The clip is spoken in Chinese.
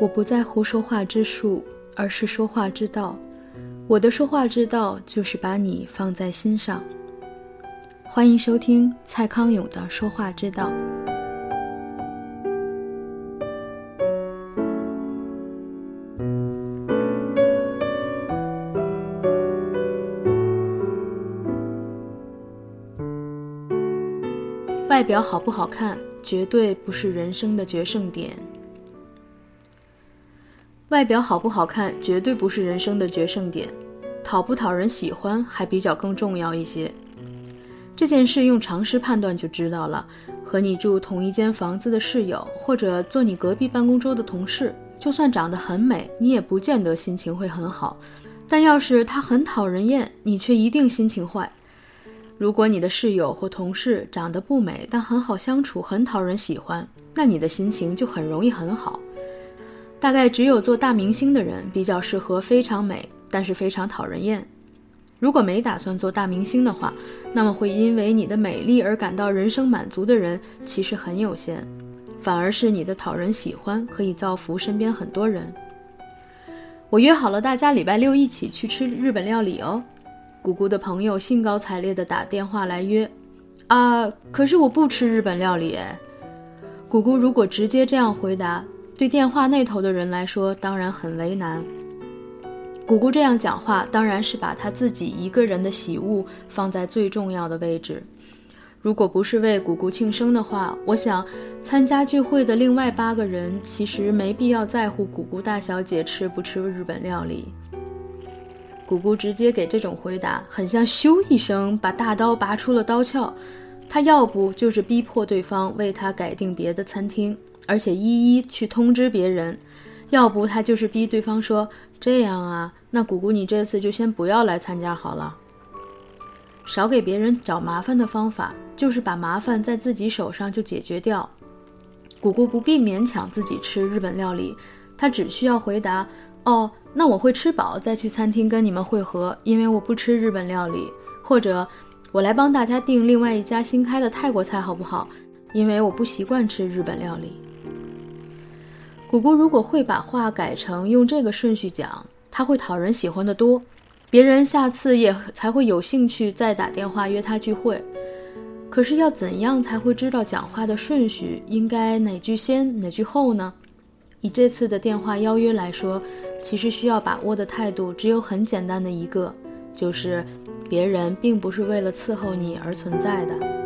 我不在乎说话之术，而是说话之道。我的说话之道就是把你放在心上。欢迎收听蔡康永的说话之道。外表好不好看，绝对不是人生的决胜点。外表好不好看，绝对不是人生的决胜点，讨不讨人喜欢还比较更重要一些。这件事用常识判断就知道了。和你住同一间房子的室友，或者坐你隔壁办公桌的同事，就算长得很美，你也不见得心情会很好。但要是他很讨人厌，你却一定心情坏。如果你的室友或同事长得不美，但很好相处，很讨人喜欢，那你的心情就很容易很好。大概只有做大明星的人比较适合非常美，但是非常讨人厌。如果没打算做大明星的话，那么会因为你的美丽而感到人生满足的人其实很有限，反而是你的讨人喜欢可以造福身边很多人。我约好了大家礼拜六一起去吃日本料理哦。姑姑的朋友兴高采烈地打电话来约，啊，可是我不吃日本料理哎。姑姑如果直接这样回答，对电话那头的人来说当然很为难。姑姑这样讲话，当然是把她自己一个人的喜恶放在最重要的位置。如果不是为姑姑庆生的话，我想参加聚会的另外八个人其实没必要在乎姑姑大小姐吃不吃日本料理。姑姑直接给这种回答，很像咻一声把大刀拔出了刀鞘。她要不就是逼迫对方为她改订别的餐厅，而且一一去通知别人；要不他就是逼对方说：“这样啊，那姑姑你这次就先不要来参加好了。”少给别人找麻烦的方法，就是把麻烦在自己手上就解决掉。姑姑不必勉强自己吃日本料理，她只需要回答。哦，那我会吃饱再去餐厅跟你们会合，因为我不吃日本料理。或者，我来帮大家订另外一家新开的泰国菜，好不好？因为我不习惯吃日本料理。姑姑如果会把话改成用这个顺序讲，他会讨人喜欢的多，别人下次也才会有兴趣再打电话约他聚会。可是要怎样才会知道讲话的顺序应该哪句先哪句后呢？以这次的电话邀约来说。其实需要把握的态度只有很简单的一个，就是别人并不是为了伺候你而存在的。